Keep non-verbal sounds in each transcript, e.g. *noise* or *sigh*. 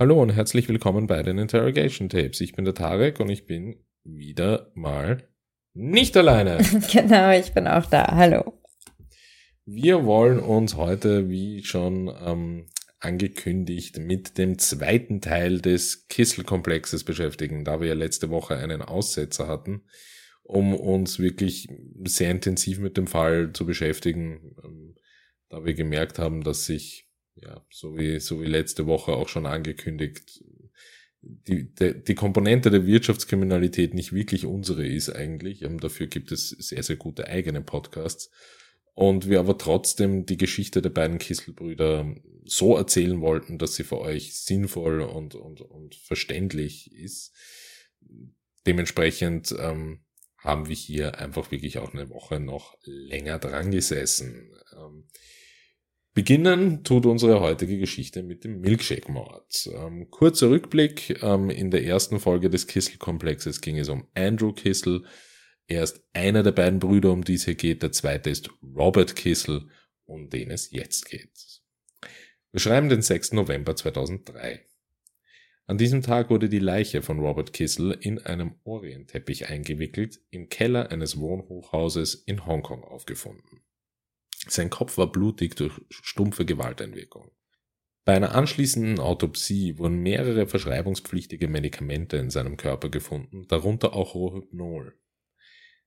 Hallo und herzlich willkommen bei den Interrogation Tapes. Ich bin der Tarek und ich bin wieder mal nicht alleine. *laughs* genau, ich bin auch da. Hallo. Wir wollen uns heute, wie schon ähm, angekündigt, mit dem zweiten Teil des Kissel-Komplexes beschäftigen, da wir ja letzte Woche einen Aussetzer hatten, um uns wirklich sehr intensiv mit dem Fall zu beschäftigen, ähm, da wir gemerkt haben, dass sich ja, so wie, so wie letzte Woche auch schon angekündigt, die, die, die Komponente der Wirtschaftskriminalität nicht wirklich unsere ist eigentlich. Ähm, dafür gibt es sehr, sehr gute eigene Podcasts. Und wir aber trotzdem die Geschichte der beiden Kisselbrüder so erzählen wollten, dass sie für euch sinnvoll und, und, und verständlich ist. Dementsprechend ähm, haben wir hier einfach wirklich auch eine Woche noch länger dran gesessen. Ähm, Beginnen tut unsere heutige Geschichte mit dem Milkshake-Mord. Ähm, kurzer Rückblick. Ähm, in der ersten Folge des Kissel-Komplexes ging es um Andrew Kissel. Er ist einer der beiden Brüder, um die es hier geht. Der zweite ist Robert Kissel, um den es jetzt geht. Wir schreiben den 6. November 2003. An diesem Tag wurde die Leiche von Robert Kissel in einem Orientteppich eingewickelt im Keller eines Wohnhochhauses in Hongkong aufgefunden. Sein Kopf war blutig durch stumpfe Gewalteinwirkung. Bei einer anschließenden Autopsie wurden mehrere verschreibungspflichtige Medikamente in seinem Körper gefunden, darunter auch Rohypnol.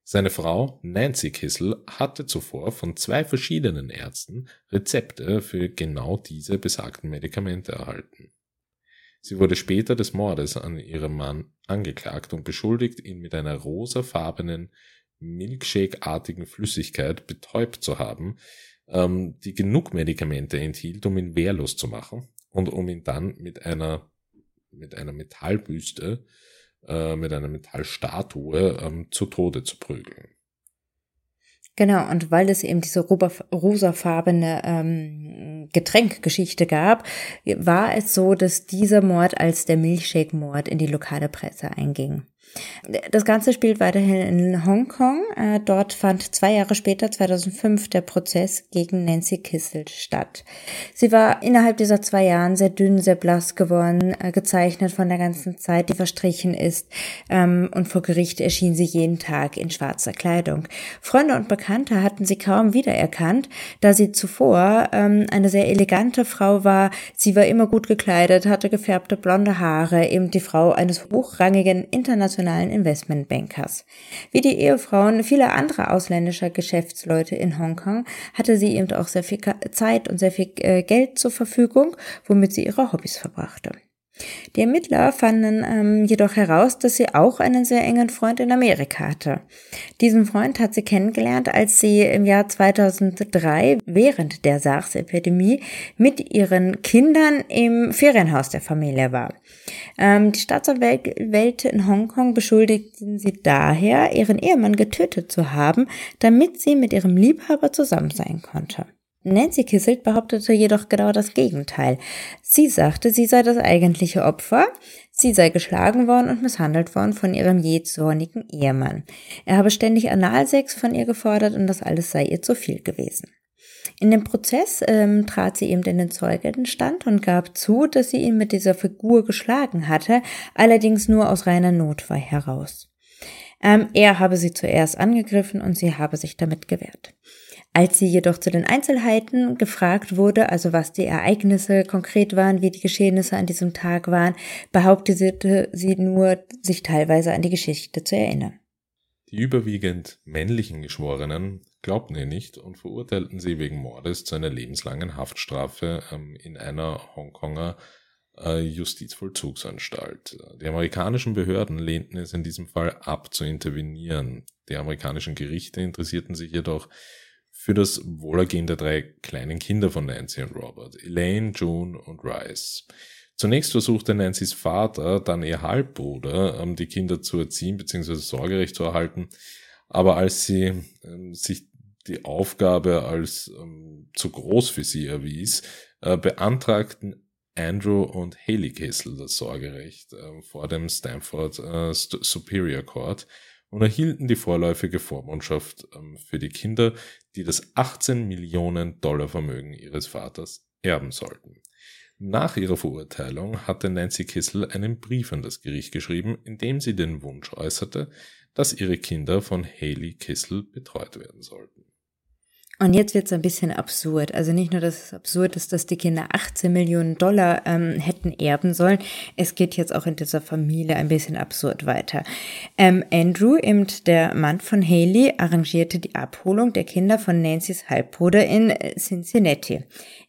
Seine Frau Nancy Kissel hatte zuvor von zwei verschiedenen Ärzten Rezepte für genau diese besagten Medikamente erhalten. Sie wurde später des Mordes an ihrem Mann angeklagt und beschuldigt, ihn mit einer rosafarbenen Milkshake-artigen Flüssigkeit betäubt zu haben, ähm, die genug Medikamente enthielt, um ihn wehrlos zu machen und um ihn dann mit einer, mit einer Metallbüste, äh, mit einer Metallstatue ähm, zu Tode zu prügeln. Genau, und weil es eben diese rosafarbene ähm, Getränkgeschichte gab, war es so, dass dieser Mord als der Milchshake-Mord in die lokale Presse einging. Das Ganze spielt weiterhin in Hongkong. Äh, dort fand zwei Jahre später, 2005, der Prozess gegen Nancy Kissel statt. Sie war innerhalb dieser zwei Jahren sehr dünn, sehr blass geworden, äh, gezeichnet von der ganzen Zeit, die verstrichen ist. Ähm, und vor Gericht erschien sie jeden Tag in schwarzer Kleidung. Freunde und Bekannte hatten sie kaum wiedererkannt, da sie zuvor ähm, eine sehr elegante Frau war. Sie war immer gut gekleidet, hatte gefärbte blonde Haare, eben die Frau eines hochrangigen internationalen internationalen Investmentbankers. Wie die Ehefrauen vieler anderer ausländischer Geschäftsleute in Hongkong hatte sie eben auch sehr viel Zeit und sehr viel äh, Geld zur Verfügung, womit sie ihre Hobbys verbrachte. Die Ermittler fanden ähm, jedoch heraus, dass sie auch einen sehr engen Freund in Amerika hatte. Diesen Freund hat sie kennengelernt, als sie im Jahr 2003 während der SARS-Epidemie mit ihren Kindern im Ferienhaus der Familie war. Ähm, die Staatsanwälte in Hongkong beschuldigten sie daher, ihren Ehemann getötet zu haben, damit sie mit ihrem Liebhaber zusammen sein konnte. Nancy Kisselt behauptete jedoch genau das Gegenteil. Sie sagte, sie sei das eigentliche Opfer, sie sei geschlagen worden und misshandelt worden von ihrem jähzornigen Ehemann. Er habe ständig Analsex von ihr gefordert und das alles sei ihr zu viel gewesen. In dem Prozess ähm, trat sie eben in den Zeugenstand und gab zu, dass sie ihn mit dieser Figur geschlagen hatte, allerdings nur aus reiner Notwehr heraus. Ähm, er habe sie zuerst angegriffen und sie habe sich damit gewehrt. Als sie jedoch zu den Einzelheiten gefragt wurde, also was die Ereignisse konkret waren, wie die Geschehnisse an diesem Tag waren, behauptete sie nur, sich teilweise an die Geschichte zu erinnern. Die überwiegend männlichen Geschworenen glaubten ihr nicht und verurteilten sie wegen Mordes zu einer lebenslangen Haftstrafe ähm, in einer Hongkonger äh, Justizvollzugsanstalt. Die amerikanischen Behörden lehnten es in diesem Fall ab zu intervenieren. Die amerikanischen Gerichte interessierten sich jedoch für das Wohlergehen der drei kleinen Kinder von Nancy und Robert, Elaine, June und Rice. Zunächst versuchte Nancy's Vater, dann ihr Halbbruder, ähm, die Kinder zu erziehen bzw. Sorgerecht zu erhalten, aber als sie ähm, sich die Aufgabe als ähm, zu groß für sie erwies, äh, beantragten Andrew und Haley Kessel das Sorgerecht vor dem Stanford äh, Superior Court und erhielten die vorläufige Vormundschaft ähm, für die Kinder, die das 18 Millionen Dollar Vermögen ihres Vaters erben sollten. Nach ihrer Verurteilung hatte Nancy Kissel einen Brief an das Gericht geschrieben, in dem sie den Wunsch äußerte, dass ihre Kinder von Haley Kissel betreut werden sollten. Und jetzt wird es ein bisschen absurd. Also nicht nur, dass es absurd ist, dass die Kinder 18 Millionen Dollar ähm, hätten erben sollen, es geht jetzt auch in dieser Familie ein bisschen absurd weiter. Ähm, Andrew, eben der Mann von Haley, arrangierte die Abholung der Kinder von Nancy's Halbbruder in äh, Cincinnati.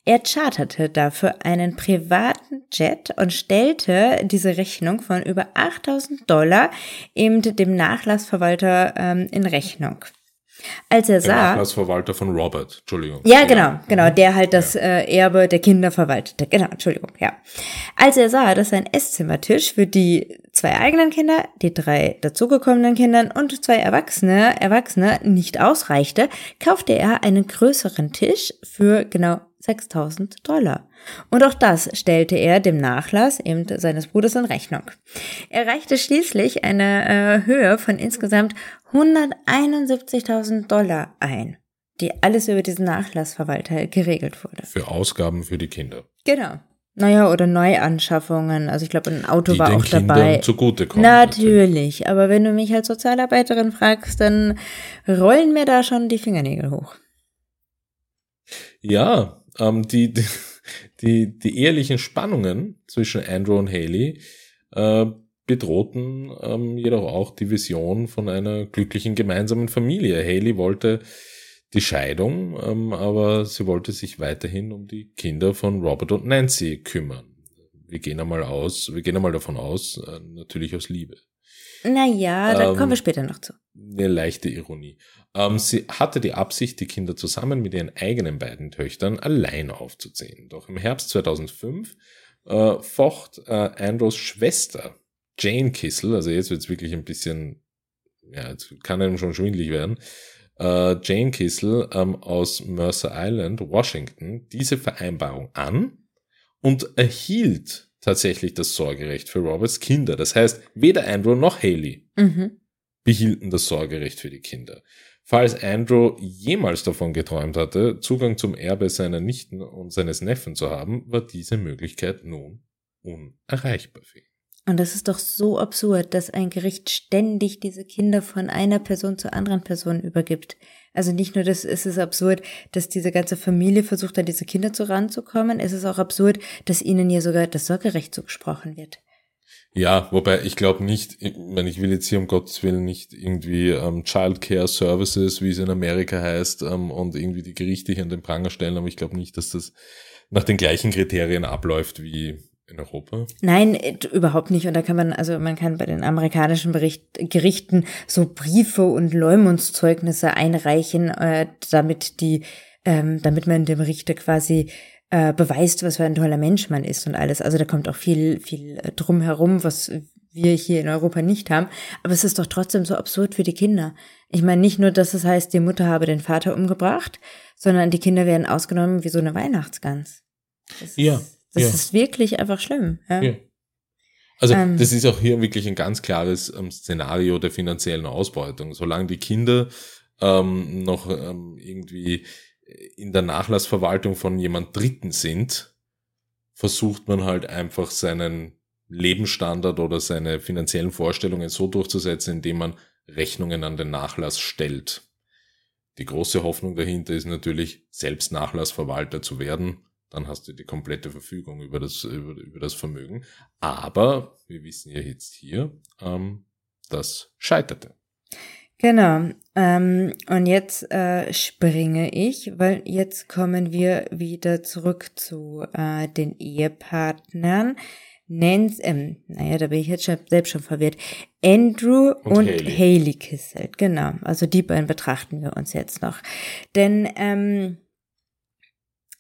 Er charterte dafür einen privaten Jet und stellte diese Rechnung von über 8000 Dollar eben dem Nachlassverwalter ähm, in Rechnung. Als er Der sah. Nachlassverwalter von Robert, Entschuldigung. Ja, genau, genau, der halt das äh, Erbe der Kinder verwaltete. Genau, Entschuldigung, ja. Als er sah, dass sein Esszimmertisch für die zwei eigenen Kinder, die drei dazugekommenen Kindern und zwei Erwachsene, Erwachsene nicht ausreichte, kaufte er einen größeren Tisch für genau 6000 Dollar. Und auch das stellte er dem Nachlass eben seines Bruders in Rechnung. Er reichte schließlich eine äh, Höhe von insgesamt 171.000 Dollar ein, die alles über diesen Nachlassverwalter geregelt wurde. Für Ausgaben für die Kinder. Genau. Naja, oder Neuanschaffungen. Also ich glaube, ein Auto Die war den auch Kindern dabei. zugutekommen. Natürlich, aber wenn du mich als Sozialarbeiterin fragst, dann rollen mir da schon die Fingernägel hoch. Ja, ähm, die, die, die, die ehelichen Spannungen zwischen Andrew und Haley äh, bedrohten ähm, jedoch auch die Vision von einer glücklichen gemeinsamen Familie. Haley wollte die Scheidung, ähm, aber sie wollte sich weiterhin um die Kinder von Robert und Nancy kümmern. Wir gehen einmal aus, wir gehen einmal davon aus, äh, natürlich aus Liebe. Naja, da Ähm, kommen wir später noch zu. Eine leichte Ironie. Ähm, sie hatte die Absicht, die Kinder zusammen mit ihren eigenen beiden Töchtern allein aufzuziehen. Doch im Herbst 2005 äh, focht äh, Andrews Schwester Jane Kissel, also jetzt wird's wirklich ein bisschen, ja, jetzt kann einem schon schwindlig werden, äh, Jane Kissel ähm, aus Mercer Island, Washington, diese Vereinbarung an und erhielt tatsächlich das Sorgerecht für Roberts Kinder. Das heißt, weder Andrew noch Haley Mhm. behielten das Sorgerecht für die Kinder. Falls Andrew jemals davon geträumt hatte, Zugang zum Erbe seiner Nichten und seines Neffen zu haben, war diese Möglichkeit nun unerreichbar für ihn. Und das ist doch so absurd, dass ein Gericht ständig diese Kinder von einer Person zur anderen Person übergibt. Also nicht nur, dass es ist absurd, dass diese ganze Familie versucht, an diese Kinder zu ranzukommen, es ist auch absurd, dass ihnen ja sogar das Sorgerecht zugesprochen wird. Ja, wobei ich glaube nicht, ich meine, ich will jetzt hier um Gottes Willen nicht irgendwie ähm, Child Care Services, wie es in Amerika heißt, ähm, und irgendwie die Gerichte hier an den Pranger stellen, aber ich glaube nicht, dass das nach den gleichen Kriterien abläuft wie in Europa. Nein, äh, überhaupt nicht. Und da kann man, also man kann bei den amerikanischen Bericht, Gerichten so Briefe und Leumundszeugnisse einreichen, äh, damit die, ähm, damit man dem Richter quasi äh, beweist, was für ein toller Mensch man ist und alles. Also da kommt auch viel, viel äh, drum herum, was wir hier in Europa nicht haben. Aber es ist doch trotzdem so absurd für die Kinder. Ich meine nicht nur, dass es heißt, die Mutter habe den Vater umgebracht, sondern die Kinder werden ausgenommen wie so eine Weihnachtsgans. Das Ja, Ist, das ja. ist wirklich einfach schlimm. Ja. Ja. Also Ähm. das ist auch hier wirklich ein ganz klares ähm, Szenario der finanziellen Ausbeutung. Solange die Kinder ähm, noch ähm, irgendwie in der Nachlassverwaltung von jemand Dritten sind, versucht man halt einfach seinen Lebensstandard oder seine finanziellen Vorstellungen so durchzusetzen, indem man Rechnungen an den Nachlass stellt. Die große Hoffnung dahinter ist natürlich, selbst Nachlassverwalter zu werden. Dann hast du die komplette Verfügung über das, über, über das Vermögen. Aber wir wissen ja jetzt hier, ähm, das scheiterte. Genau. Ähm, und jetzt äh, springe ich, weil jetzt kommen wir wieder zurück zu äh, den Ehepartnern. Nancy, ähm, naja, da bin ich jetzt schon, selbst schon verwirrt. Andrew Und und, Haley. Haley Kissel, genau. Also die beiden betrachten wir uns jetzt noch. Denn, ähm,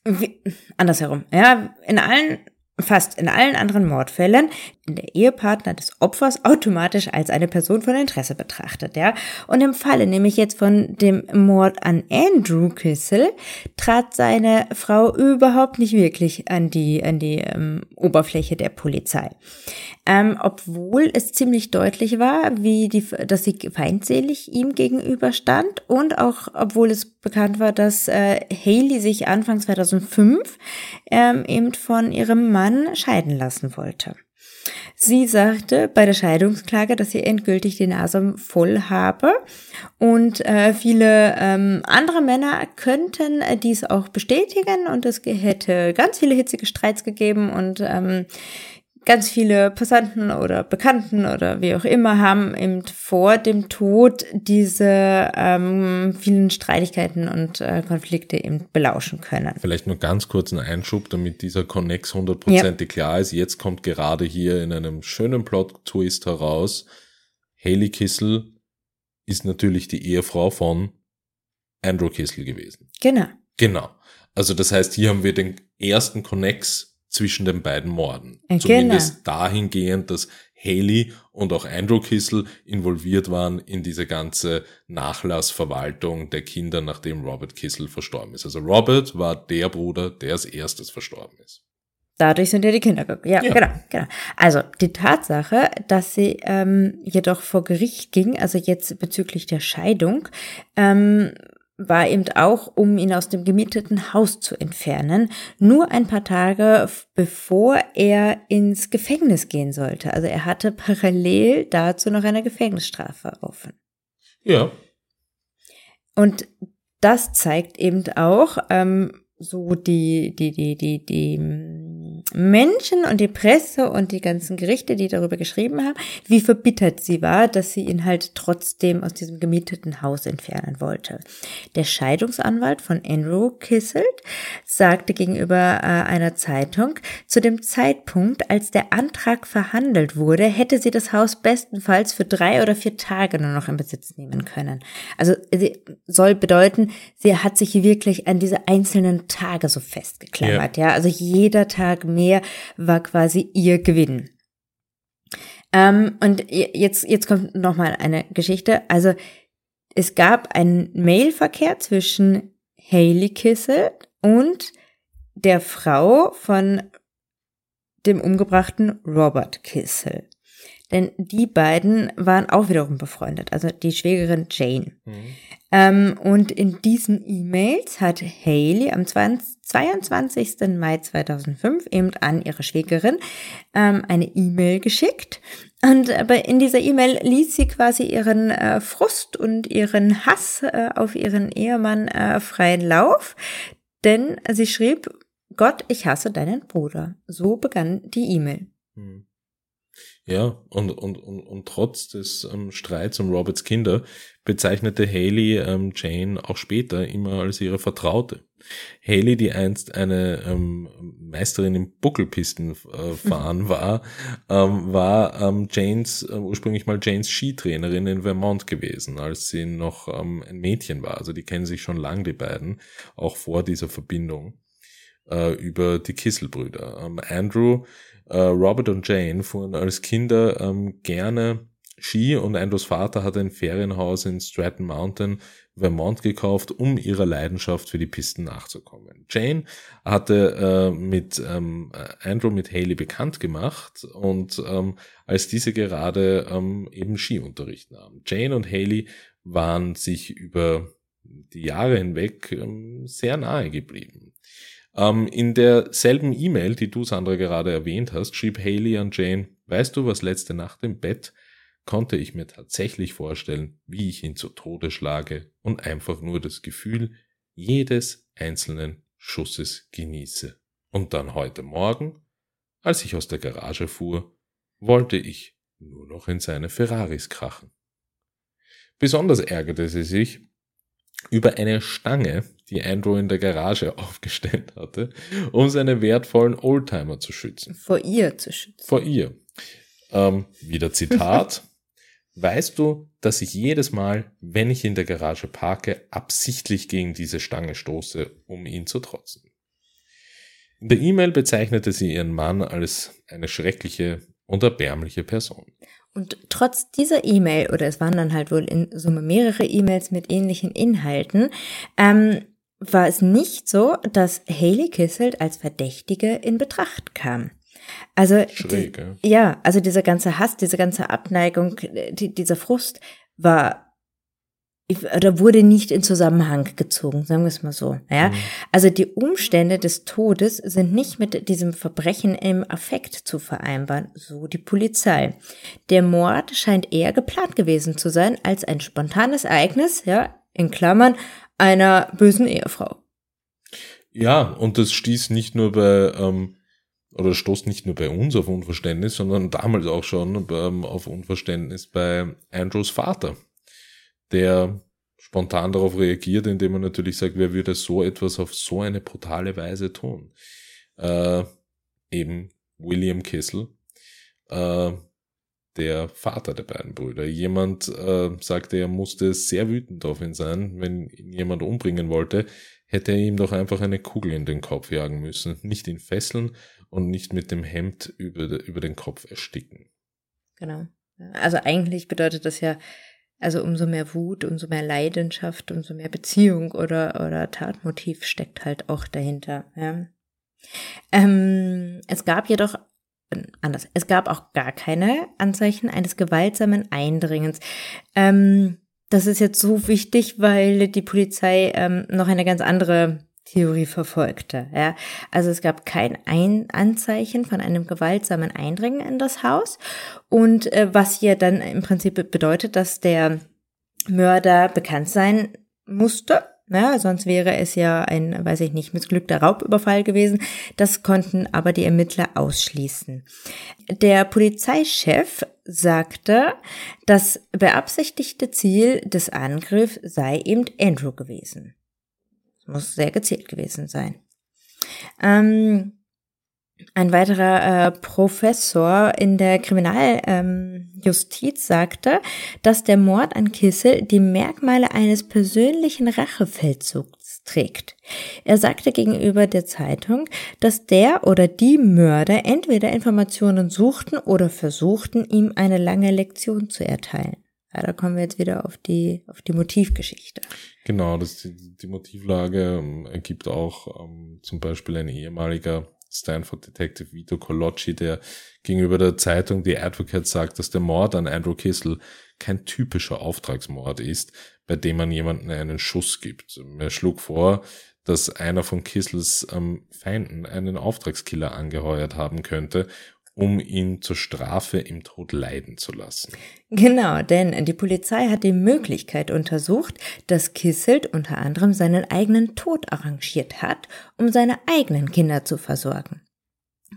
wie, andersherum, ja, in allen fast in allen anderen Mordfällen der Ehepartner des Opfers automatisch als eine Person von Interesse betrachtet, ja. Und im Falle nämlich jetzt von dem Mord an Andrew Kissel trat seine Frau überhaupt nicht wirklich an die an die ähm, Oberfläche der Polizei, ähm, obwohl es ziemlich deutlich war, wie die, dass sie feindselig ihm gegenüberstand und auch obwohl es bekannt war, dass äh, Haley sich Anfang 2005 ähm, eben von ihrem Mann scheiden lassen wollte. Sie sagte bei der Scheidungsklage, dass sie endgültig die Nase voll habe. Und äh, viele ähm, andere Männer könnten äh, dies auch bestätigen. Und es hätte ganz viele hitzige Streits gegeben. Und ähm, ganz viele Passanten oder Bekannten oder wie auch immer haben eben vor dem Tod diese ähm, vielen Streitigkeiten und äh, Konflikte eben belauschen können. Vielleicht nur ganz kurz einen Einschub, damit dieser Connex hundertprozentig ja. klar ist. Jetzt kommt gerade hier in einem schönen Plot-Twist heraus, Haley Kissel ist natürlich die Ehefrau von Andrew Kissel gewesen. Genau. Genau. Also das heißt, hier haben wir den ersten Connex zwischen den beiden Morden. Genau. Zumindest dahingehend, dass Haley und auch Andrew Kissel involviert waren in diese ganze Nachlassverwaltung der Kinder, nachdem Robert Kissel verstorben ist. Also Robert war der Bruder, der als erstes verstorben ist. Dadurch sind ja die Kinder gekommen. Ja, ja, genau, genau. Also die Tatsache, dass sie ähm, jedoch vor Gericht ging, also jetzt bezüglich der Scheidung, ähm, war eben auch, um ihn aus dem gemieteten Haus zu entfernen, nur ein paar Tage bevor er ins Gefängnis gehen sollte. Also er hatte parallel dazu noch eine Gefängnisstrafe offen. Ja. Und das zeigt eben auch ähm, so die, die, die, die, die Menschen und die Presse und die ganzen Gerichte, die darüber geschrieben haben, wie verbittert sie war, dass sie ihn halt trotzdem aus diesem gemieteten Haus entfernen wollte. Der Scheidungsanwalt von Andrew Kisselt sagte gegenüber äh, einer Zeitung, zu dem Zeitpunkt, als der Antrag verhandelt wurde, hätte sie das Haus bestenfalls für drei oder vier Tage nur noch in Besitz nehmen können. Also sie soll bedeuten, sie hat sich wirklich an diese einzelnen Tage so festgeklammert, ja. ja? Also jeder Tag mehr war quasi ihr Gewinn. Ähm, und jetzt, jetzt kommt nochmal eine Geschichte. Also es gab einen Mailverkehr zwischen Haley Kissel und der Frau von dem umgebrachten Robert Kissel. Denn die beiden waren auch wiederum befreundet, also die Schwägerin Jane. Mhm. Ähm, und in diesen E-Mails hat Haley am 20, 22. Mai 2005 eben an ihre Schwägerin ähm, eine E-Mail geschickt. Und aber in dieser E-Mail ließ sie quasi ihren äh, Frust und ihren Hass äh, auf ihren Ehemann äh, freien Lauf. Denn sie schrieb, Gott, ich hasse deinen Bruder. So begann die E-Mail. Hm. Ja, und, und, und, und trotz des ähm, Streits um Roberts Kinder bezeichnete Haley ähm, Jane auch später immer als ihre Vertraute. Haley, die einst eine ähm, Meisterin im Buckelpistenfahren äh, *laughs* war, ähm, war ähm, Janes, äh, ursprünglich mal Janes Skitrainerin in Vermont gewesen, als sie noch ähm, ein Mädchen war. Also die kennen sich schon lang, die beiden, auch vor dieser Verbindung äh, über die Kisselbrüder. Ähm, Andrew Robert und Jane fuhren als Kinder ähm, gerne Ski und Andrews Vater hatte ein Ferienhaus in Stratton Mountain, Vermont gekauft, um ihrer Leidenschaft für die Pisten nachzukommen. Jane hatte äh, mit ähm, Andrew mit Haley bekannt gemacht und ähm, als diese gerade ähm, eben Skiunterricht nahmen. Jane und Haley waren sich über die Jahre hinweg ähm, sehr nahe geblieben. Ähm, in derselben E-Mail, die du, Sandra, gerade erwähnt hast, schrieb Haley an Jane, weißt du, was letzte Nacht im Bett konnte ich mir tatsächlich vorstellen, wie ich ihn zu Tode schlage und einfach nur das Gefühl jedes einzelnen Schusses genieße. Und dann heute Morgen, als ich aus der Garage fuhr, wollte ich nur noch in seine Ferraris krachen. Besonders ärgerte sie sich über eine Stange, die Andrew in der Garage *laughs* aufgestellt hatte, um seine wertvollen Oldtimer zu schützen. Vor ihr zu schützen. Vor ihr. Ähm, wieder Zitat. *laughs* weißt du, dass ich jedes Mal, wenn ich in der Garage parke, absichtlich gegen diese Stange stoße, um ihn zu trotzen? In der E-Mail bezeichnete sie ihren Mann als eine schreckliche und erbärmliche Person. Und trotz dieser E-Mail, oder es waren dann halt wohl in Summe mehrere E-Mails mit ähnlichen Inhalten, ähm, war es nicht so, dass Haley Kisselt als Verdächtige in Betracht kam. Also Schräg, die, ja, also dieser ganze Hass, diese ganze Abneigung, die, dieser Frust war oder wurde nicht in Zusammenhang gezogen, sagen wir es mal so. Ja? Mhm. Also die Umstände des Todes sind nicht mit diesem Verbrechen im Affekt zu vereinbaren, so die Polizei. Der Mord scheint eher geplant gewesen zu sein als ein spontanes Ereignis, ja, in Klammern, einer bösen Ehefrau. Ja, und das stieß nicht nur bei, ähm, oder stoßt nicht nur bei uns auf Unverständnis, sondern damals auch schon ähm, auf Unverständnis bei Andrews Vater der spontan darauf reagiert, indem er natürlich sagt, wer würde so etwas auf so eine brutale Weise tun? Äh, eben William Kissel, äh, der Vater der beiden Brüder. Jemand äh, sagte, er musste sehr wütend auf ihn sein, wenn ihn jemand umbringen wollte, hätte er ihm doch einfach eine Kugel in den Kopf jagen müssen, nicht ihn fesseln und nicht mit dem Hemd über, über den Kopf ersticken. Genau. Also eigentlich bedeutet das ja, also umso mehr Wut, umso mehr Leidenschaft, umso mehr Beziehung oder, oder Tatmotiv steckt halt auch dahinter. Ja. Ähm, es gab jedoch äh, anders. Es gab auch gar keine Anzeichen eines gewaltsamen Eindringens. Ähm, das ist jetzt so wichtig, weil die Polizei ähm, noch eine ganz andere Theorie verfolgte. Ja. Also es gab kein Ein Anzeichen von einem gewaltsamen Eindringen in das Haus und äh, was hier dann im Prinzip bedeutet, dass der Mörder bekannt sein musste. Ja, sonst wäre es ja ein, weiß ich nicht, missglückter Raubüberfall gewesen. Das konnten aber die Ermittler ausschließen. Der Polizeichef sagte, das beabsichtigte Ziel des Angriffs sei eben Andrew gewesen. Muss sehr gezielt gewesen sein. Ähm, ein weiterer äh, Professor in der Kriminaljustiz ähm, sagte, dass der Mord an Kissel die Merkmale eines persönlichen Rachefeldzugs trägt. Er sagte gegenüber der Zeitung, dass der oder die Mörder entweder Informationen suchten oder versuchten, ihm eine lange Lektion zu erteilen. Ja, da kommen wir jetzt wieder auf die, auf die Motivgeschichte. Genau, das, die, die Motivlage ähm, ergibt auch ähm, zum Beispiel ein ehemaliger Stanford Detective Vito Colocci, der gegenüber der Zeitung The Advocate sagt, dass der Mord an Andrew Kissel kein typischer Auftragsmord ist, bei dem man jemanden einen Schuss gibt. Er schlug vor, dass einer von Kissels ähm, Feinden einen Auftragskiller angeheuert haben könnte um ihn zur Strafe im Tod leiden zu lassen. Genau, denn die Polizei hat die Möglichkeit untersucht, dass Kisselt unter anderem seinen eigenen Tod arrangiert hat, um seine eigenen Kinder zu versorgen.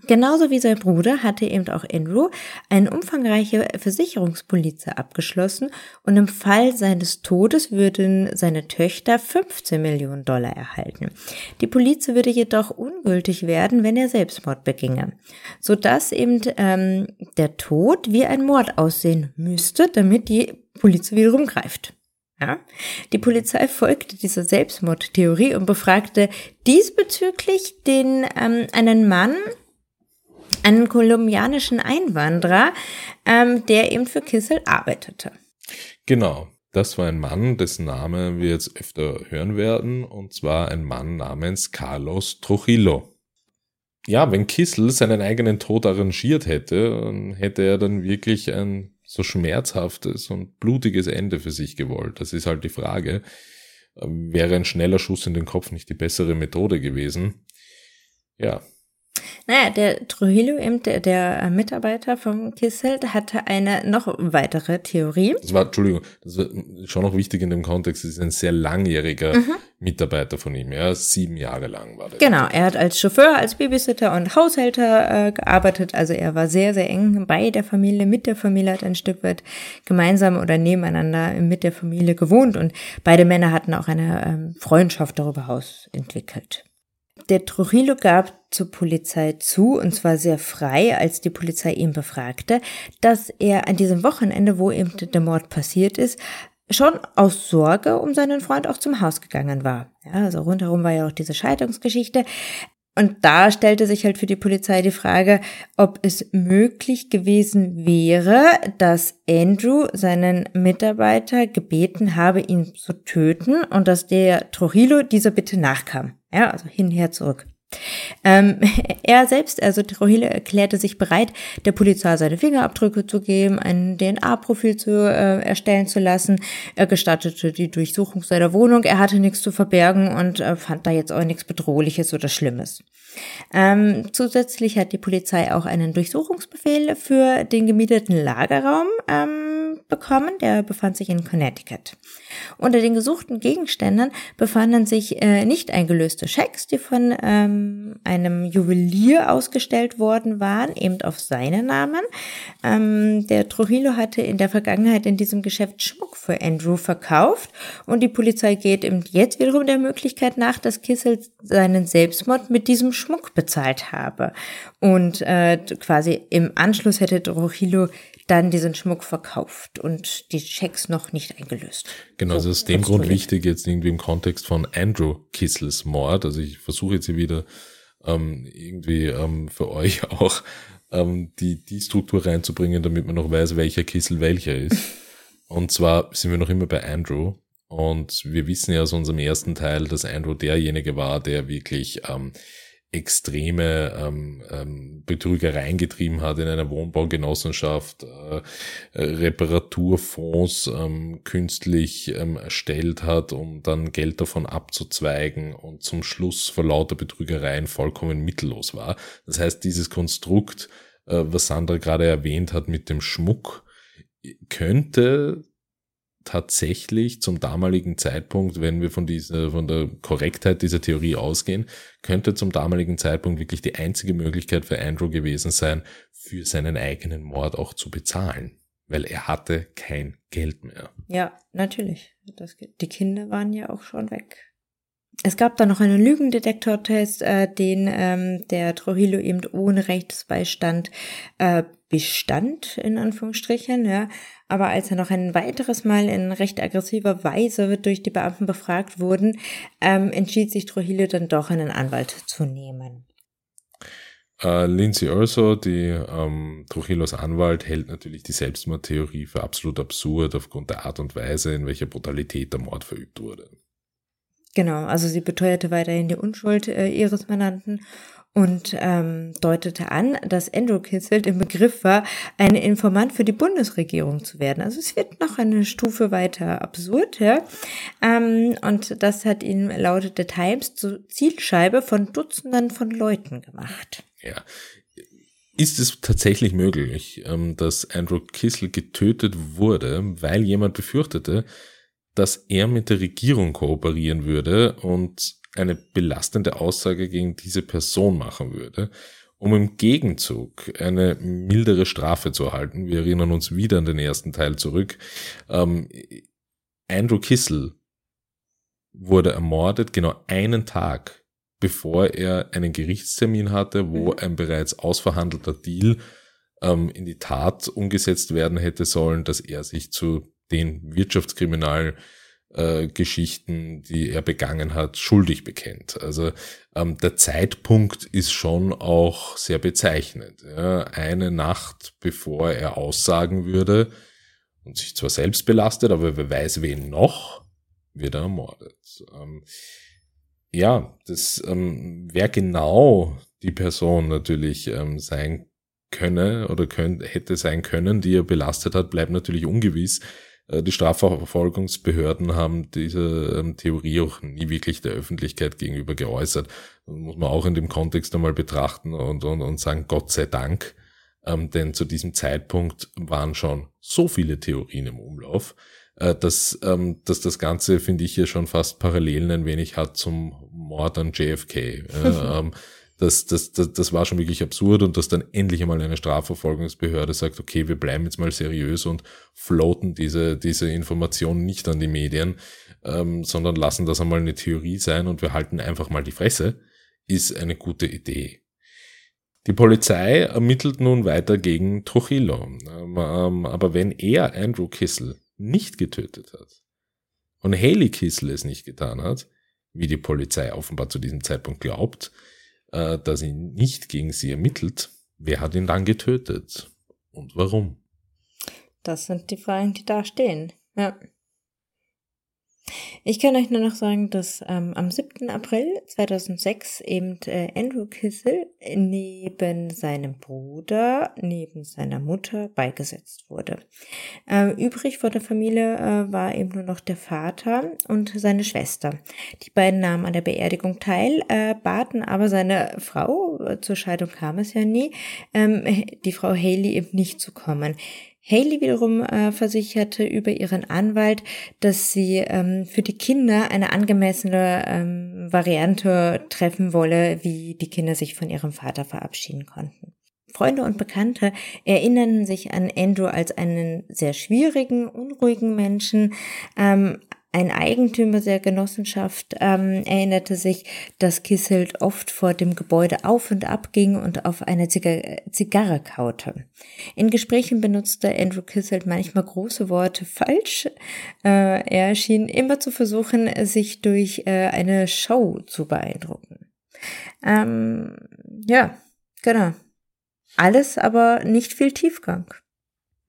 Genauso wie sein Bruder hatte eben auch Andrew eine umfangreiche Versicherungspolize abgeschlossen und im Fall seines Todes würden seine Töchter 15 Millionen Dollar erhalten. Die Police würde jedoch ungültig werden, wenn er Selbstmord beginge, sodass eben ähm, der Tod wie ein Mord aussehen müsste, damit die Police wiederum greift. Ja? Die Polizei folgte dieser Selbstmordtheorie und befragte diesbezüglich den ähm, einen Mann, einen kolumbianischen Einwanderer, ähm, der eben für Kissel arbeitete. Genau. Das war ein Mann, dessen Name wir jetzt öfter hören werden, und zwar ein Mann namens Carlos Trujillo. Ja, wenn Kissel seinen eigenen Tod arrangiert hätte, hätte er dann wirklich ein so schmerzhaftes und blutiges Ende für sich gewollt. Das ist halt die Frage. Wäre ein schneller Schuss in den Kopf nicht die bessere Methode gewesen? Ja, naja, der Trujillo, eben der, der Mitarbeiter vom Kisselt, hatte eine noch weitere Theorie. Das war, Entschuldigung, das war schon noch wichtig in dem Kontext, das ist ein sehr langjähriger mhm. Mitarbeiter von ihm, ja, sieben Jahre lang war der. Genau, er hat als Chauffeur, als Babysitter und Haushälter äh, gearbeitet, also er war sehr, sehr eng bei der Familie, mit der Familie, hat ein Stück weit gemeinsam oder nebeneinander mit der Familie gewohnt und beide Männer hatten auch eine ähm, Freundschaft darüber hinaus entwickelt. Der Trujillo gab zur Polizei zu, und zwar sehr frei, als die Polizei ihn befragte, dass er an diesem Wochenende, wo eben der Mord passiert ist, schon aus Sorge um seinen Freund auch zum Haus gegangen war. Ja, also rundherum war ja auch diese Scheidungsgeschichte. Und da stellte sich halt für die Polizei die Frage, ob es möglich gewesen wäre, dass Andrew seinen Mitarbeiter gebeten habe, ihn zu töten und dass der Trujillo dieser Bitte nachkam. Ja, also hinher zurück. Ähm, *laughs* er selbst, also Trujillo, erklärte sich bereit, der Polizei seine Fingerabdrücke zu geben, ein DNA-Profil zu äh, erstellen zu lassen. Er gestattete die Durchsuchung seiner Wohnung. Er hatte nichts zu verbergen und äh, fand da jetzt auch nichts Bedrohliches oder Schlimmes. Ähm, zusätzlich hat die Polizei auch einen Durchsuchungsbefehl für den gemieteten Lagerraum ähm, bekommen. Der befand sich in Connecticut. Unter den gesuchten Gegenständen befanden sich äh, nicht eingelöste Schecks, die von ähm, einem Juwelier ausgestellt worden waren, eben auf seinen Namen. Ähm, der Trujillo hatte in der Vergangenheit in diesem Geschäft Schmuck für Andrew verkauft und die Polizei geht eben jetzt wiederum der Möglichkeit nach, dass Kissel seinen Selbstmord mit diesem Schmuck bezahlt habe. Und äh, quasi im Anschluss hätte Trujillo dann diesen Schmuck verkauft und die Schecks noch nicht eingelöst. Genau, so, also aus dem Grund wichtig jetzt irgendwie im Kontext von Andrew Kissels Mord. Also ich versuche jetzt hier wieder ähm, irgendwie ähm, für euch *laughs* auch ähm, die, die Struktur reinzubringen, damit man noch weiß, welcher Kissel welcher ist. *laughs* Und zwar sind wir noch immer bei Andrew. Und wir wissen ja aus unserem ersten Teil, dass Andrew derjenige war, der wirklich ähm, extreme ähm, ähm, Betrügereien getrieben hat in einer Wohnbaugenossenschaft, äh, Reparaturfonds ähm, künstlich ähm, erstellt hat, um dann Geld davon abzuzweigen und zum Schluss vor lauter Betrügereien vollkommen mittellos war. Das heißt, dieses Konstrukt, äh, was Sandra gerade erwähnt hat mit dem Schmuck, könnte tatsächlich zum damaligen Zeitpunkt, wenn wir von dieser, von der Korrektheit dieser Theorie ausgehen, könnte zum damaligen Zeitpunkt wirklich die einzige Möglichkeit für Andrew gewesen sein, für seinen eigenen Mord auch zu bezahlen. Weil er hatte kein Geld mehr. Ja, natürlich. Das, die Kinder waren ja auch schon weg. Es gab da noch einen Lügendetektortest, äh, den ähm, der Trujillo eben ohne Rechtsbeistand äh, bestand, in Anführungsstrichen, ja. Aber als er noch ein weiteres Mal in recht aggressiver Weise durch die Beamten befragt wurden, ähm, entschied sich Trujillo dann doch einen Anwalt zu nehmen. Uh, Lindsay Urso, die ähm, Trujillos Anwalt, hält natürlich die Selbstmordtheorie für absolut absurd aufgrund der Art und Weise, in welcher Brutalität der Mord verübt wurde. Genau, also sie beteuerte weiterhin die Unschuld äh, ihres Mandanten und ähm, deutete an, dass Andrew Kitzelt im Begriff war, ein Informant für die Bundesregierung zu werden. Also es wird noch eine Stufe weiter absurd. Ähm, und das hat ihn laut The Times zur Zielscheibe von Dutzenden von Leuten gemacht. Ja. Ist es tatsächlich möglich, ähm, dass Andrew Kissel getötet wurde, weil jemand befürchtete, dass er mit der Regierung kooperieren würde und eine belastende Aussage gegen diese Person machen würde, um im Gegenzug eine mildere Strafe zu erhalten. Wir erinnern uns wieder an den ersten Teil zurück. Ähm, Andrew Kissel wurde ermordet genau einen Tag, bevor er einen Gerichtstermin hatte, wo mhm. ein bereits ausverhandelter Deal ähm, in die Tat umgesetzt werden hätte sollen, dass er sich zu den Wirtschaftskriminalgeschichten, äh, Geschichten, die er begangen hat, schuldig bekennt. Also ähm, der Zeitpunkt ist schon auch sehr bezeichnend. Ja. Eine Nacht bevor er aussagen würde und sich zwar selbst belastet, aber wer weiß wen noch, wird er ermordet. Ähm, ja, das ähm, wer genau die Person natürlich ähm, sein könne oder könnt, hätte sein können, die er belastet hat, bleibt natürlich ungewiss. Äh, die Strafverfolgungsbehörden haben diese ähm, Theorie auch nie wirklich der Öffentlichkeit gegenüber geäußert. Das muss man auch in dem Kontext einmal betrachten und, und, und sagen, Gott sei Dank. Ähm, denn zu diesem Zeitpunkt waren schon so viele Theorien im Umlauf, äh, dass, ähm, dass das Ganze, finde ich, hier schon fast Parallelen ein wenig hat zum Mord an JFK. *laughs* Äh, ähm, das, das, das, das war schon wirklich absurd und dass dann endlich einmal eine Strafverfolgungsbehörde sagt, okay, wir bleiben jetzt mal seriös und floaten diese, diese Informationen nicht an die Medien, ähm, sondern lassen das einmal eine Theorie sein und wir halten einfach mal die Fresse, ist eine gute Idee. Die Polizei ermittelt nun weiter gegen Trujillo. Ähm, ähm, aber wenn er Andrew Kissel nicht getötet hat und Haley Kissel es nicht getan hat, wie die Polizei offenbar zu diesem Zeitpunkt glaubt, äh, dass sie nicht gegen sie ermittelt, wer hat ihn dann getötet und warum? Das sind die Fragen, die da stehen. Ja. Ich kann euch nur noch sagen, dass ähm, am 7. April 2006 eben äh, Andrew Kissel neben seinem Bruder, neben seiner Mutter beigesetzt wurde. Ähm, übrig von der Familie äh, war eben nur noch der Vater und seine Schwester. Die beiden nahmen an der Beerdigung teil, äh, baten aber seine Frau, äh, zur Scheidung kam es ja nie, ähm, die Frau Haley eben nicht zu kommen. Haley wiederum äh, versicherte über ihren Anwalt, dass sie ähm, für die Kinder eine angemessene ähm, Variante treffen wolle, wie die Kinder sich von ihrem Vater verabschieden konnten. Freunde und Bekannte erinnern sich an Andrew als einen sehr schwierigen, unruhigen Menschen, ähm, ein Eigentümer der Genossenschaft ähm, erinnerte sich, dass Kisselt oft vor dem Gebäude auf und ab ging und auf eine Ziga Zigarre kaute. In Gesprächen benutzte Andrew Kisselt manchmal große Worte falsch. Äh, er schien immer zu versuchen, sich durch äh, eine Show zu beeindrucken. Ähm, ja, genau. Alles, aber nicht viel Tiefgang.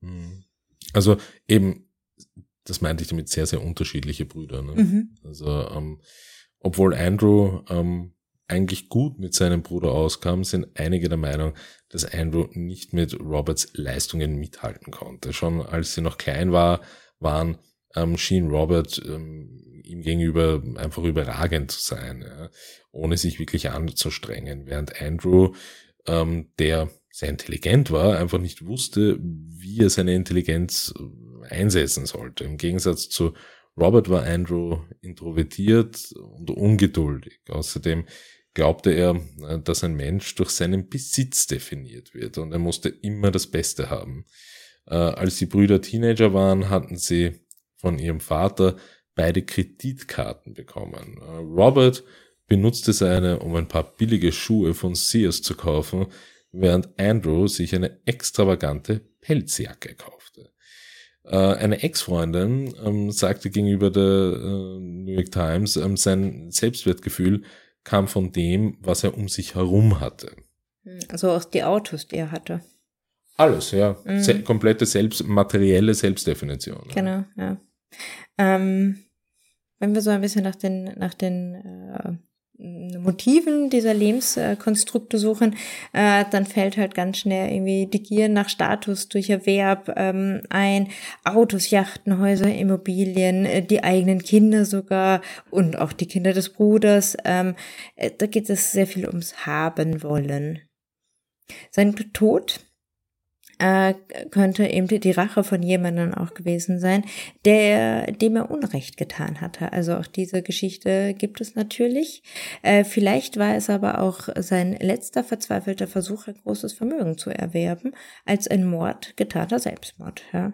Hm. Also eben das meinte ich damit sehr, sehr unterschiedliche Brüder. Ne? Mhm. Also, ähm, obwohl Andrew ähm, eigentlich gut mit seinem Bruder auskam, sind einige der Meinung, dass Andrew nicht mit Roberts Leistungen mithalten konnte. Schon als sie noch klein war, waren, ähm, schien Robert ähm, ihm gegenüber einfach überragend zu sein, ja, ohne sich wirklich anzustrengen, während Andrew, ähm, der sehr intelligent war, einfach nicht wusste, wie er seine Intelligenz einsetzen sollte. Im Gegensatz zu Robert war Andrew introvertiert und ungeduldig. Außerdem glaubte er, dass ein Mensch durch seinen Besitz definiert wird und er musste immer das Beste haben. Äh, als die Brüder Teenager waren, hatten sie von ihrem Vater beide Kreditkarten bekommen. Äh, Robert benutzte seine, um ein paar billige Schuhe von Sears zu kaufen, während Andrew sich eine extravagante Pelzjacke kaufte. Äh, eine Ex-Freundin ähm, sagte gegenüber der äh, New York Times, ähm, sein Selbstwertgefühl kam von dem, was er um sich herum hatte. Hm, also aus die Autos, die er hatte. Alles, ja. Mhm. Se komplette selbst, materielle Selbstdefinition. Genau, ja. Ähm, wenn wir so ein bisschen nach den, nach den äh, Motiven dieser Lebenskonstrukte suchen, äh, dann fällt halt ganz schnell irgendwie die Gier nach Status durch Erwerb ähm, ein, Autos, Yachten, Häuser, Immobilien, äh, die eigenen Kinder sogar und auch die Kinder des Bruders. Ähm, äh, da geht es sehr viel ums Haben wollen. Sein Tod äh, könnte eben die Rache von jemandem auch gewesen sein, der, dem er Unrecht getan hatte. Also auch diese Geschichte gibt es natürlich. Äh, vielleicht war es aber auch sein letzter verzweifelter Versuch, ein großes Vermögen zu erwerben, als ein Mord getarter Selbstmord. Ja.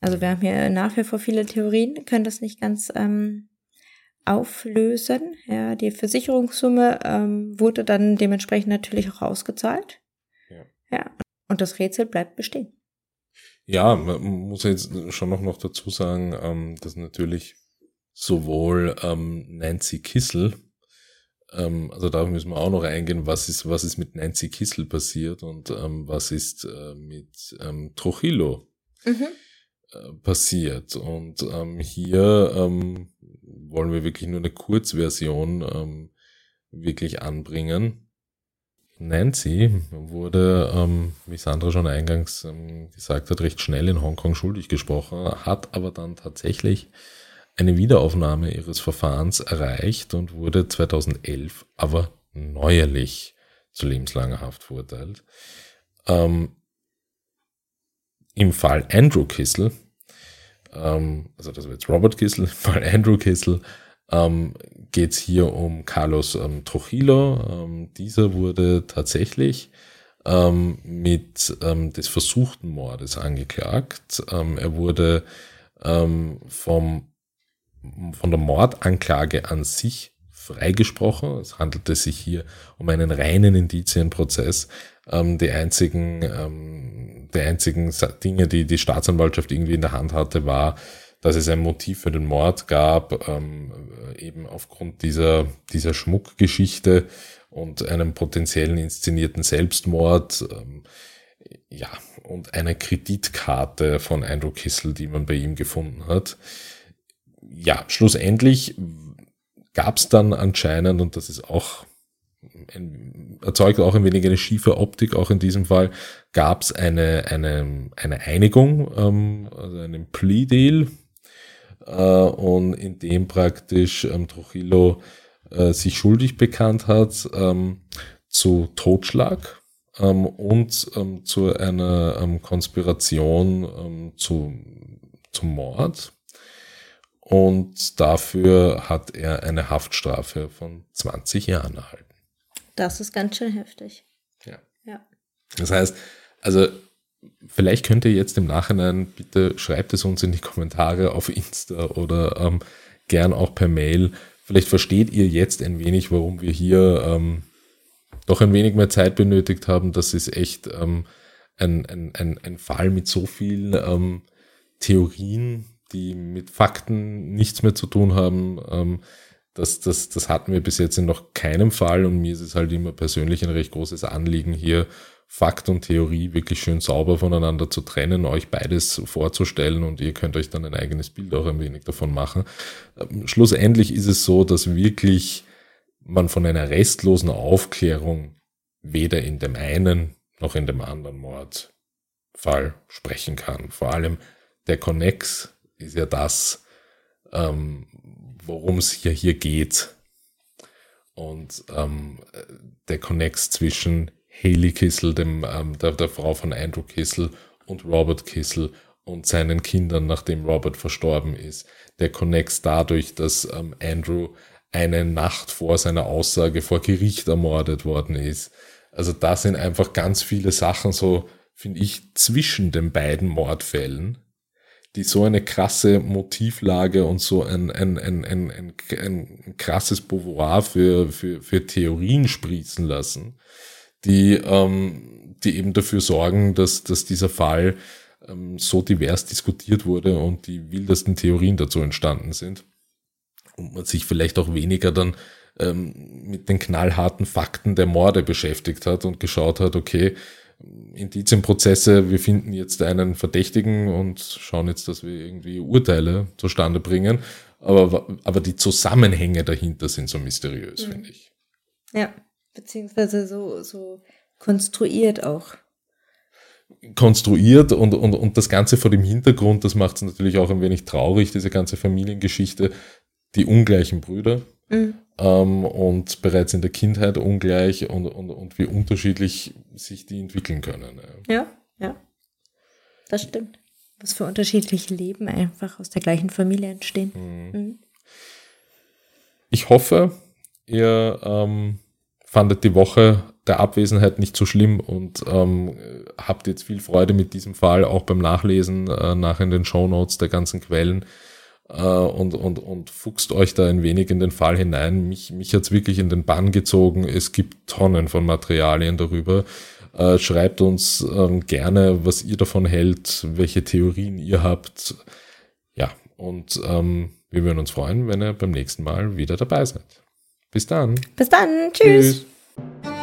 Also wir haben hier nach wie vor viele Theorien, können das nicht ganz ähm, auflösen. Ja, die Versicherungssumme ähm, wurde dann dementsprechend natürlich auch ausgezahlt. Ja. ja. Und das Rätsel bleibt bestehen. Ja, man muss jetzt schon noch, noch dazu sagen, ähm, dass natürlich sowohl ähm, Nancy Kissel, ähm, also darauf müssen wir auch noch eingehen, was ist, was ist mit Nancy Kissel passiert und was ist äh, mit Trujillo mhm. äh, passiert. Und hier wollen wir wirklich nur eine Kurzversion wirklich anbringen. Nancy wurde, ähm, wie Sandra schon eingangs ähm, gesagt hat, recht schnell in Hongkong schuldig gesprochen, hat aber dann tatsächlich eine Wiederaufnahme ihres Verfahrens erreicht und wurde 2011 aber neuerlich zu lebenslanger Haft verurteilt. Ähm, Im Fall Andrew Kissel, ähm, also das war jetzt Robert Kissel, im Fall Andrew Kissel, ähm, geht es hier um Carlos ähm, Trujillo. Ähm, dieser wurde tatsächlich ähm, mit ähm, des versuchten Mordes angeklagt. Ähm, er wurde ähm, vom, von der Mordanklage an sich freigesprochen. Es handelte sich hier um einen reinen Indizienprozess. Ähm, die einzigen, ähm, die einzigen Dinge, die die Staatsanwaltschaft irgendwie in der Hand hatte, war, dass es ein Motiv für den Mord gab, ähm, eben aufgrund dieser, dieser Schmuckgeschichte und einem potenziellen inszenierten Selbstmord. Ähm, ja, und eine Kreditkarte von Andrew Kissel, die man bei ihm gefunden hat. Ja, schlussendlich gab es dann anscheinend, und das ist auch erzeugt auch ein wenig eine schiefe Optik, auch in diesem Fall, gab es eine, eine, eine Einigung, ähm, also einen Plea-Deal, und in dem praktisch ähm, Trujillo äh, sich schuldig bekannt hat ähm, zu Totschlag ähm, und ähm, zu einer ähm, Konspiration ähm, zu, zum Mord. Und dafür hat er eine Haftstrafe von 20 Jahren erhalten. Das ist ganz schön heftig. Ja. ja. Das heißt, also vielleicht könnt ihr jetzt im Nachhinein, bitte schreibt es uns in die Kommentare auf Insta oder ähm, gern auch per Mail. Vielleicht versteht ihr jetzt ein wenig, warum wir hier ähm, doch ein wenig mehr Zeit benötigt haben. Das ist echt ähm, ein, ein, ein, ein Fall mit so vielen ähm, Theorien, die mit Fakten nichts mehr zu tun haben. Ähm, das, das, das hatten wir bis jetzt in noch keinem Fall und mir ist es halt immer persönlich ein recht großes Anliegen, hier Fakt und Theorie wirklich schön sauber voneinander zu trennen, euch beides vorzustellen und ihr könnt euch dann ein eigenes Bild auch ein wenig davon machen. Ähm, schlussendlich ist es so, dass wirklich man von einer restlosen Aufklärung weder in dem einen noch in dem anderen Mordfall sprechen kann. Vor allem der Connex ist ja das, ähm, worum es hier, hier geht. Und ähm, der Connex zwischen Haley Kissel, dem, ähm, der, der Frau von Andrew Kissel und Robert Kissel und seinen Kindern, nachdem Robert verstorben ist. Der Connex dadurch, dass ähm, Andrew eine Nacht vor seiner Aussage vor Gericht ermordet worden ist. Also da sind einfach ganz viele Sachen so, finde ich, zwischen den beiden Mordfällen, die so eine krasse Motivlage und so ein, ein, ein, ein, ein, ein krasses Beauvoir für, für, für Theorien sprießen lassen, die, ähm, die eben dafür sorgen, dass, dass dieser Fall ähm, so divers diskutiert wurde und die wildesten Theorien dazu entstanden sind. Und man sich vielleicht auch weniger dann ähm, mit den knallharten Fakten der Morde beschäftigt hat und geschaut hat, okay, Indizienprozesse, wir finden jetzt einen Verdächtigen und schauen jetzt, dass wir irgendwie Urteile zustande bringen. Aber, aber die Zusammenhänge dahinter sind so mysteriös, mhm. finde ich. Ja, beziehungsweise so, so konstruiert auch. Konstruiert und, und, und das Ganze vor dem Hintergrund, das macht es natürlich auch ein wenig traurig, diese ganze Familiengeschichte, die ungleichen Brüder, Mhm. Ähm, und bereits in der Kindheit ungleich und, und, und wie unterschiedlich sich die entwickeln können. Ja, ja. Das stimmt. Was für unterschiedliche Leben einfach aus der gleichen Familie entstehen. Mhm. Mhm. Ich hoffe, ihr ähm, fandet die Woche der Abwesenheit nicht so schlimm und ähm, habt jetzt viel Freude mit diesem Fall, auch beim Nachlesen äh, nach in den Show Notes der ganzen Quellen äh, und, und, und fuchst euch da ein wenig in den Fall hinein. Mich, mich hat's wirklich in den Bann gezogen. Es gibt Tonnen von Materialien darüber. Äh, schreibt uns ähm, gerne, was ihr davon hält, welche Theorien ihr habt. Ja, und ähm, wir würden uns freuen, wenn ihr beim nächsten Mal wieder dabei seid. Bis dann. Bis dann. Tschüss. Tschüss.